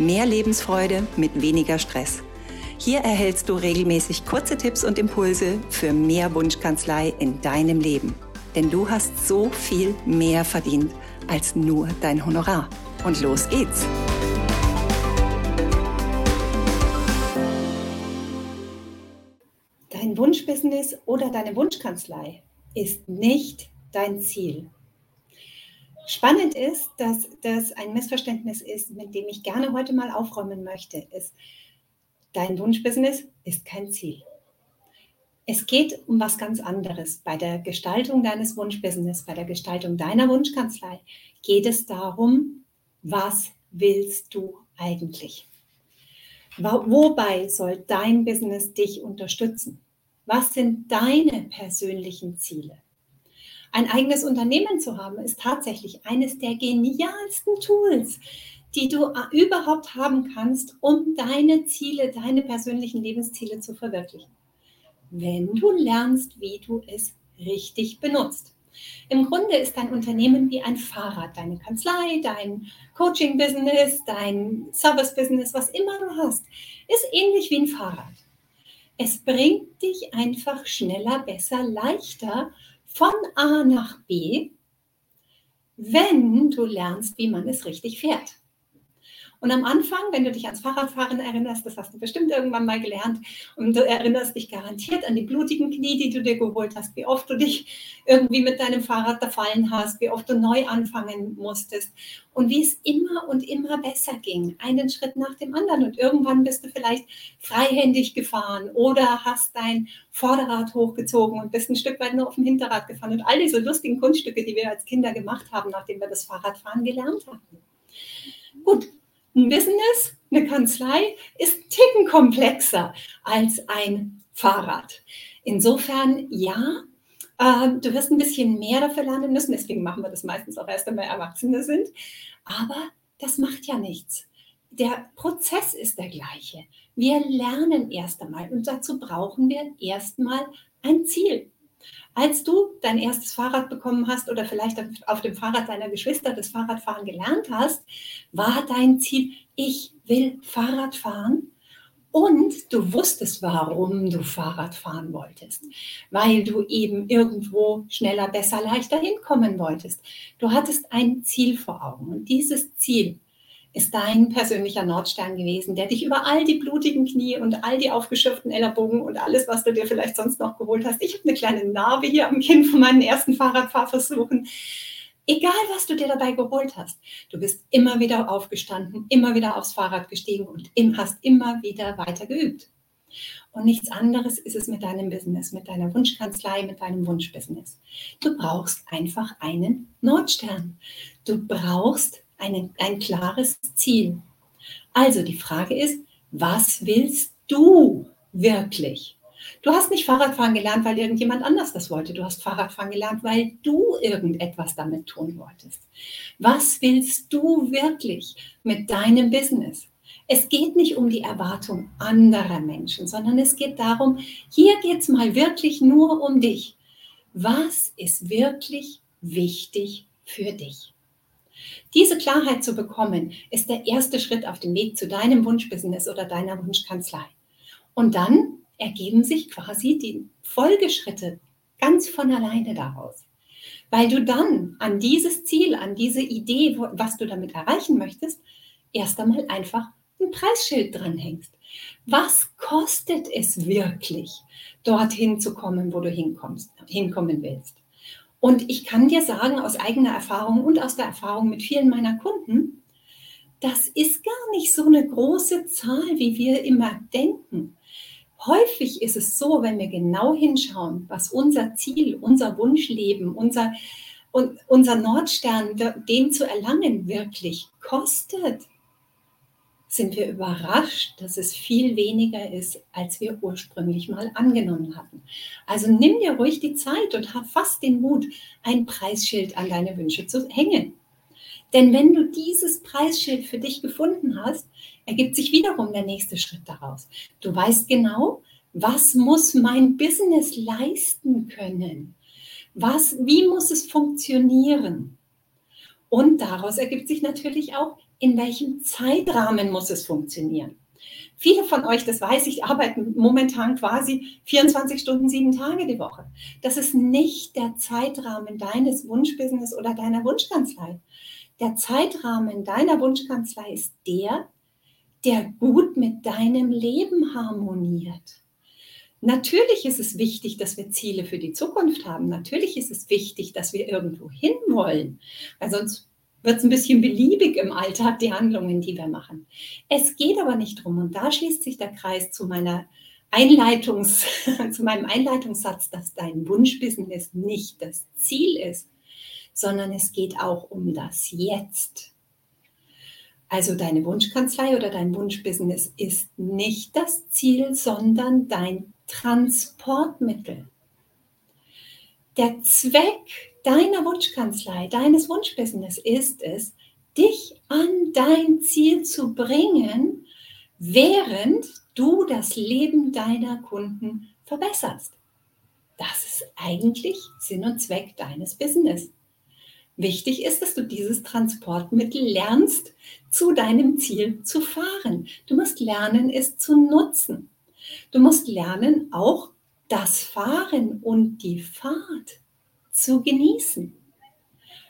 Mehr Lebensfreude mit weniger Stress. Hier erhältst du regelmäßig kurze Tipps und Impulse für mehr Wunschkanzlei in deinem Leben. Denn du hast so viel mehr verdient als nur dein Honorar. Und los geht's! Dein Wunschbusiness oder deine Wunschkanzlei ist nicht dein Ziel. Spannend ist, dass das ein Missverständnis ist, mit dem ich gerne heute mal aufräumen möchte, ist, dein Wunschbusiness ist kein Ziel. Es geht um was ganz anderes. Bei der Gestaltung deines Wunschbusiness, bei der Gestaltung deiner Wunschkanzlei geht es darum, was willst du eigentlich? Wobei soll dein Business dich unterstützen? Was sind deine persönlichen Ziele? Ein eigenes Unternehmen zu haben, ist tatsächlich eines der genialsten Tools, die du äh, überhaupt haben kannst, um deine Ziele, deine persönlichen Lebensziele zu verwirklichen. Wenn du lernst, wie du es richtig benutzt. Im Grunde ist dein Unternehmen wie ein Fahrrad, deine Kanzlei, dein Coaching-Business, dein Service-Business, was immer du hast, ist ähnlich wie ein Fahrrad. Es bringt dich einfach schneller, besser, leichter von A nach B, wenn du lernst, wie man es richtig fährt. Und am Anfang, wenn du dich ans Fahrradfahren erinnerst, das hast du bestimmt irgendwann mal gelernt, und du erinnerst dich garantiert an die blutigen Knie, die du dir geholt hast, wie oft du dich irgendwie mit deinem Fahrrad zerfallen hast, wie oft du neu anfangen musstest und wie es immer und immer besser ging, einen Schritt nach dem anderen. Und irgendwann bist du vielleicht freihändig gefahren oder hast dein Vorderrad hochgezogen und bist ein Stück weit nur auf dem Hinterrad gefahren und all diese lustigen Kunststücke, die wir als Kinder gemacht haben, nachdem wir das Fahrradfahren gelernt hatten. Gut, ein Business, eine Kanzlei ist ein Ticken komplexer als ein Fahrrad. Insofern, ja, äh, du wirst ein bisschen mehr dafür lernen müssen. Deswegen machen wir das meistens auch erst, wenn wir Erwachsene sind. Aber das macht ja nichts. Der Prozess ist der gleiche. Wir lernen erst einmal und dazu brauchen wir erstmal ein Ziel. Als du dein erstes Fahrrad bekommen hast oder vielleicht auf dem Fahrrad deiner Geschwister das Fahrradfahren gelernt hast, war dein Ziel, ich will Fahrrad fahren. Und du wusstest, warum du Fahrrad fahren wolltest, weil du eben irgendwo schneller, besser, leichter hinkommen wolltest. Du hattest ein Ziel vor Augen und dieses Ziel ist dein persönlicher Nordstern gewesen, der dich über all die blutigen Knie und all die aufgeschürften Ellerbogen und alles, was du dir vielleicht sonst noch geholt hast. Ich habe eine kleine Narbe hier am Kinn von meinen ersten Fahrradfahrversuchen. Egal, was du dir dabei geholt hast, du bist immer wieder aufgestanden, immer wieder aufs Fahrrad gestiegen und hast immer wieder weiter geübt. Und nichts anderes ist es mit deinem Business, mit deiner Wunschkanzlei, mit deinem Wunschbusiness. Du brauchst einfach einen Nordstern. Du brauchst eine, ein klares Ziel. Also die Frage ist, was willst du wirklich? Du hast nicht Fahrradfahren gelernt, weil irgendjemand anders das wollte. Du hast Fahrradfahren gelernt, weil du irgendetwas damit tun wolltest. Was willst du wirklich mit deinem Business? Es geht nicht um die Erwartung anderer Menschen, sondern es geht darum, hier geht es mal wirklich nur um dich. Was ist wirklich wichtig für dich? Diese Klarheit zu bekommen, ist der erste Schritt auf dem Weg zu deinem Wunschbusiness oder deiner Wunschkanzlei. Und dann ergeben sich quasi die Folgeschritte ganz von alleine daraus. Weil du dann an dieses Ziel, an diese Idee, was du damit erreichen möchtest, erst einmal einfach ein Preisschild dranhängst. Was kostet es wirklich, dorthin zu kommen, wo du hinkommst, hinkommen willst? Und ich kann dir sagen, aus eigener Erfahrung und aus der Erfahrung mit vielen meiner Kunden, das ist gar nicht so eine große Zahl, wie wir immer denken. Häufig ist es so, wenn wir genau hinschauen, was unser Ziel, unser Wunschleben, unser, unser Nordstern, den zu erlangen, wirklich kostet, sind wir überrascht, dass es viel weniger ist, als wir ursprünglich mal angenommen hatten. Also nimm dir ruhig die Zeit und hab fast den Mut, ein Preisschild an deine Wünsche zu hängen. Denn wenn du dieses Preisschild für dich gefunden hast, ergibt sich wiederum der nächste Schritt daraus. Du weißt genau, was muss mein Business leisten können? Was, wie muss es funktionieren? Und daraus ergibt sich natürlich auch, in welchem Zeitrahmen muss es funktionieren. Viele von euch, das weiß ich, arbeiten momentan quasi 24 Stunden, sieben Tage die Woche. Das ist nicht der Zeitrahmen deines Wunschbusiness oder deiner Wunschkanzlei. Der Zeitrahmen deiner Wunschkanzlei ist der, der gut mit deinem Leben harmoniert. Natürlich ist es wichtig, dass wir Ziele für die Zukunft haben. Natürlich ist es wichtig, dass wir irgendwo hinwollen, weil sonst wird es ein bisschen beliebig im Alltag, die Handlungen, die wir machen. Es geht aber nicht darum, und da schließt sich der Kreis zu meiner Einleitungs, zu meinem Einleitungssatz, dass dein Wunschbusiness nicht das Ziel ist, sondern es geht auch um das Jetzt. Also deine Wunschkanzlei oder dein Wunschbusiness ist nicht das Ziel, sondern dein Transportmittel. Der Zweck deiner Wunschkanzlei, deines Wunschbusiness ist es, dich an dein Ziel zu bringen, während du das Leben deiner Kunden verbesserst. Das ist eigentlich Sinn und Zweck deines Business. Wichtig ist, dass du dieses Transportmittel lernst, zu deinem Ziel zu fahren. Du musst lernen, es zu nutzen. Du musst lernen, auch das Fahren und die Fahrt zu genießen.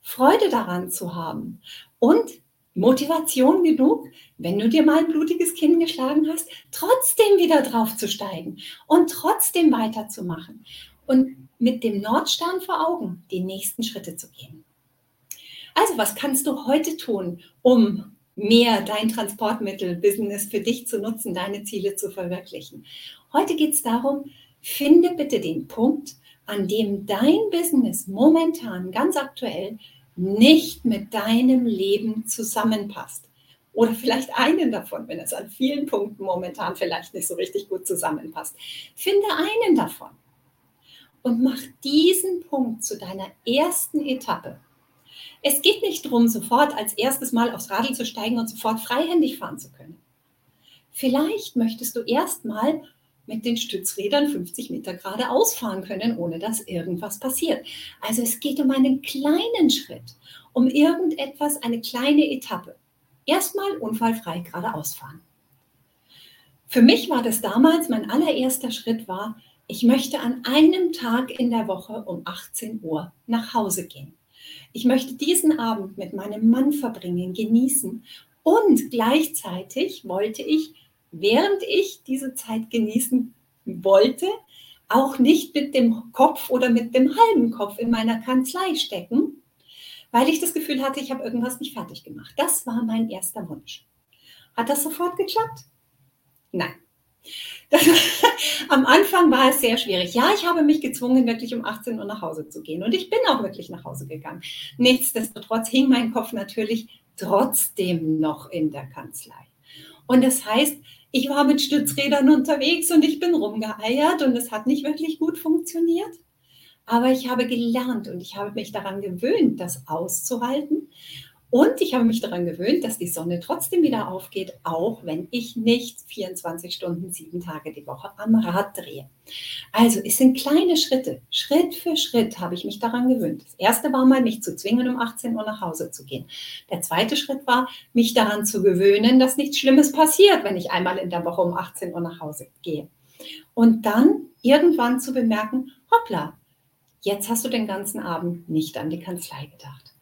Freude daran zu haben und Motivation genug, wenn du dir mal ein blutiges Kinn geschlagen hast, trotzdem wieder draufzusteigen und trotzdem weiterzumachen und mit dem Nordstern vor Augen die nächsten Schritte zu gehen. Also, was kannst du heute tun, um mehr dein Transportmittel-Business für dich zu nutzen, deine Ziele zu verwirklichen? Heute geht es darum, finde bitte den Punkt, an dem dein Business momentan ganz aktuell nicht mit deinem Leben zusammenpasst. Oder vielleicht einen davon, wenn es an vielen Punkten momentan vielleicht nicht so richtig gut zusammenpasst. Finde einen davon und mach diesen Punkt zu deiner ersten Etappe es geht nicht darum, sofort als erstes Mal aufs Radl zu steigen und sofort freihändig fahren zu können. Vielleicht möchtest du erstmal mit den Stützrädern 50 Meter geradeaus fahren können, ohne dass irgendwas passiert. Also es geht um einen kleinen Schritt, um irgendetwas, eine kleine Etappe. Erstmal unfallfrei geradeaus fahren. Für mich war das damals, mein allererster Schritt war, ich möchte an einem Tag in der Woche um 18 Uhr nach Hause gehen. Ich möchte diesen Abend mit meinem Mann verbringen, genießen. Und gleichzeitig wollte ich, während ich diese Zeit genießen wollte, auch nicht mit dem Kopf oder mit dem halben Kopf in meiner Kanzlei stecken, weil ich das Gefühl hatte, ich habe irgendwas nicht fertig gemacht. Das war mein erster Wunsch. Hat das sofort geklappt? Nein. Das, am Anfang war es sehr schwierig. Ja, ich habe mich gezwungen, wirklich um 18 Uhr nach Hause zu gehen. Und ich bin auch wirklich nach Hause gegangen. Nichtsdestotrotz hing mein Kopf natürlich trotzdem noch in der Kanzlei. Und das heißt, ich war mit Stützrädern unterwegs und ich bin rumgeeiert und es hat nicht wirklich gut funktioniert. Aber ich habe gelernt und ich habe mich daran gewöhnt, das auszuhalten und ich habe mich daran gewöhnt, dass die Sonne trotzdem wieder aufgeht, auch wenn ich nicht 24 Stunden, sieben Tage die Woche am Rad drehe. Also es sind kleine Schritte. Schritt für Schritt habe ich mich daran gewöhnt. Das erste war mal, mich zu zwingen, um 18 Uhr nach Hause zu gehen. Der zweite Schritt war, mich daran zu gewöhnen, dass nichts Schlimmes passiert, wenn ich einmal in der Woche um 18 Uhr nach Hause gehe. Und dann irgendwann zu bemerken, hoppla, jetzt hast du den ganzen Abend nicht an die Kanzlei gedacht.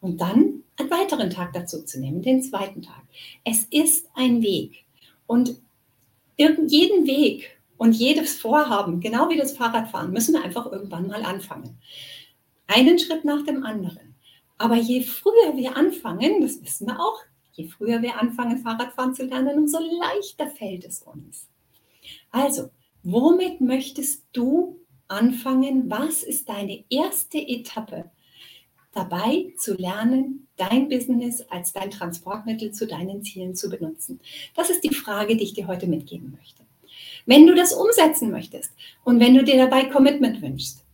Und dann einen weiteren Tag dazu zu nehmen, den zweiten Tag. Es ist ein Weg. Und jeden Weg und jedes Vorhaben, genau wie das Fahrradfahren, müssen wir einfach irgendwann mal anfangen. Einen Schritt nach dem anderen. Aber je früher wir anfangen, das wissen wir auch, je früher wir anfangen, Fahrradfahren zu lernen, umso leichter fällt es uns. Also, womit möchtest du anfangen? Was ist deine erste Etappe? Dabei zu lernen, dein Business als dein Transportmittel zu deinen Zielen zu benutzen? Das ist die Frage, die ich dir heute mitgeben möchte. Wenn du das umsetzen möchtest und wenn du dir dabei Commitment wünschst,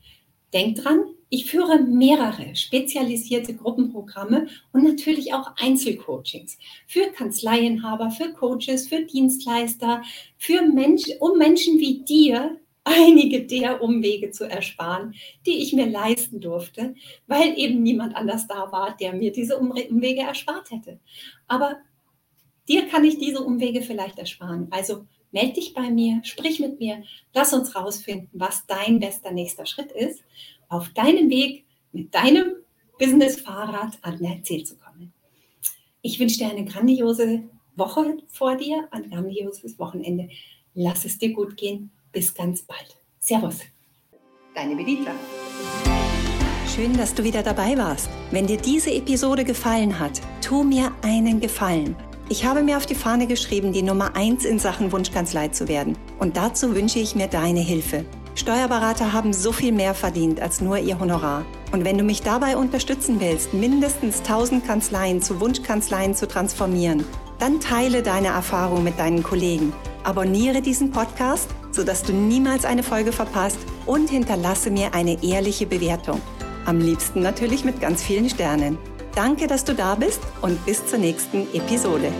denk dran, ich führe mehrere spezialisierte Gruppenprogramme und natürlich auch Einzelcoachings für Kanzleienhaber, für Coaches, für Dienstleister, für Menschen, um Menschen wie dir einige der Umwege zu ersparen, die ich mir leisten durfte, weil eben niemand anders da war, der mir diese Umwege erspart hätte. Aber dir kann ich diese Umwege vielleicht ersparen. Also melde dich bei mir, sprich mit mir, lass uns rausfinden, was dein bester nächster Schritt ist, auf deinem Weg mit deinem Business-Fahrrad an dein Ziel zu kommen. Ich wünsche dir eine grandiose Woche vor dir, ein grandioses Wochenende. Lass es dir gut gehen bis ganz bald. Servus. Deine Bedita. Schön, dass du wieder dabei warst. Wenn dir diese Episode gefallen hat, tu mir einen Gefallen. Ich habe mir auf die Fahne geschrieben, die Nummer 1 in Sachen Wunschkanzlei zu werden. Und dazu wünsche ich mir deine Hilfe. Steuerberater haben so viel mehr verdient als nur ihr Honorar. Und wenn du mich dabei unterstützen willst, mindestens 1000 Kanzleien zu Wunschkanzleien zu transformieren, dann teile deine Erfahrung mit deinen Kollegen. Abonniere diesen Podcast sodass du niemals eine Folge verpasst und hinterlasse mir eine ehrliche Bewertung. Am liebsten natürlich mit ganz vielen Sternen. Danke, dass du da bist und bis zur nächsten Episode.